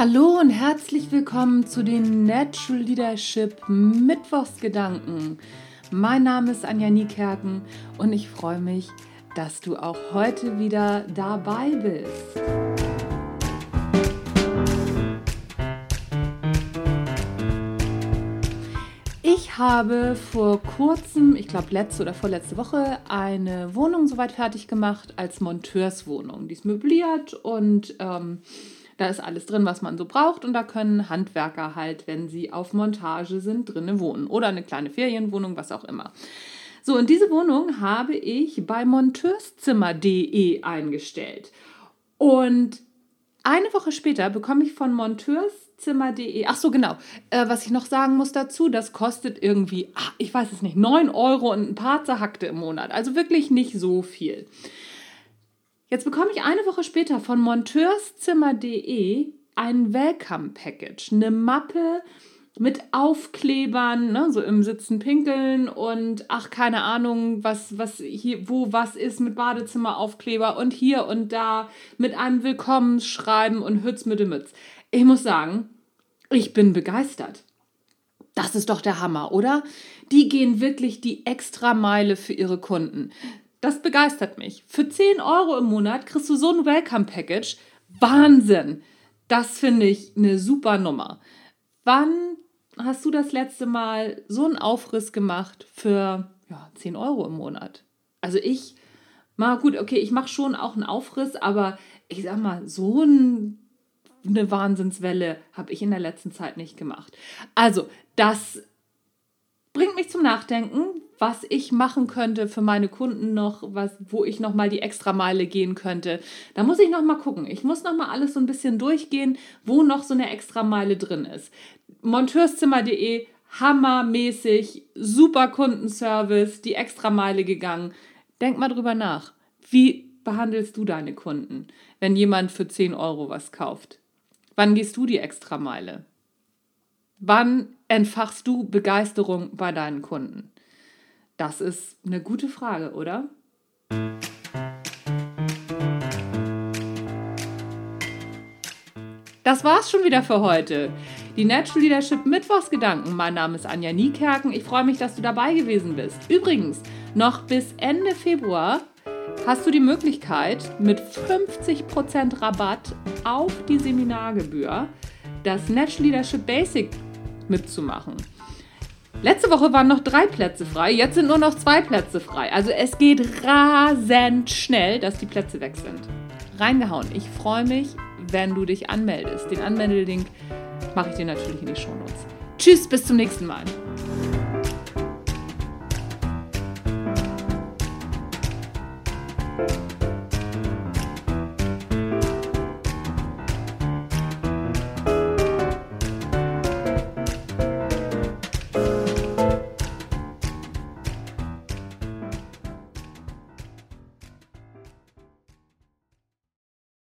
Hallo und herzlich willkommen zu den Natural Leadership Mittwochsgedanken. Mein Name ist Anja Niekerken und ich freue mich, dass du auch heute wieder dabei bist. Ich habe vor kurzem, ich glaube letzte oder vorletzte Woche, eine Wohnung soweit fertig gemacht als Monteurswohnung. Die ist möbliert und ähm, da ist alles drin, was man so braucht und da können Handwerker halt, wenn sie auf Montage sind, drinnen wohnen oder eine kleine Ferienwohnung, was auch immer. So, und diese Wohnung habe ich bei monteurszimmer.de eingestellt. Und eine Woche später bekomme ich von monteurszimmer.de, ach so genau, äh, was ich noch sagen muss dazu, das kostet irgendwie, ach, ich weiß es nicht, 9 Euro und ein paar zerhackte im Monat. Also wirklich nicht so viel. Jetzt bekomme ich eine Woche später von monteurszimmer.de ein Welcome-Package, eine Mappe mit Aufklebern, ne, so im Sitzen pinkeln und ach, keine Ahnung, was, was hier, wo was ist mit Badezimmeraufkleber und hier und da mit einem Willkommensschreiben und Hütz mit dem Mütz. Ich muss sagen, ich bin begeistert. Das ist doch der Hammer, oder? Die gehen wirklich die extra Meile für ihre Kunden. Das begeistert mich. Für 10 Euro im Monat kriegst du so ein Welcome-Package. Wahnsinn! Das finde ich eine super Nummer. Wann hast du das letzte Mal so einen Aufriss gemacht für ja, 10 Euro im Monat? Also ich, mal gut, okay, ich mache schon auch einen Aufriss, aber ich sag mal, so ein, eine Wahnsinnswelle habe ich in der letzten Zeit nicht gemacht. Also, das bringt mich zum Nachdenken, was ich machen könnte für meine Kunden noch, was, wo ich noch mal die extra Meile gehen könnte. Da muss ich noch mal gucken. Ich muss noch mal alles so ein bisschen durchgehen, wo noch so eine extra Meile drin ist. Monteurszimmer.de hammermäßig, super Kundenservice, die extra Meile gegangen. Denk mal drüber nach. Wie behandelst du deine Kunden, wenn jemand für 10 Euro was kauft? Wann gehst du die extra Meile? Wann entfachst du Begeisterung bei deinen Kunden? Das ist eine gute Frage, oder? Das war's schon wieder für heute. Die Natural Leadership Mittwochsgedanken. Mein Name ist Anja Niekerken. Ich freue mich, dass du dabei gewesen bist. Übrigens, noch bis Ende Februar hast du die Möglichkeit, mit 50% Rabatt auf die Seminargebühr das Natural Leadership Basic mitzumachen. Letzte Woche waren noch drei Plätze frei, jetzt sind nur noch zwei Plätze frei. Also es geht rasend schnell, dass die Plätze weg sind. Reingehauen. Ich freue mich, wenn du dich anmeldest. Den Anmeldelink mache ich dir natürlich in die Shownotes. Tschüss, bis zum nächsten Mal.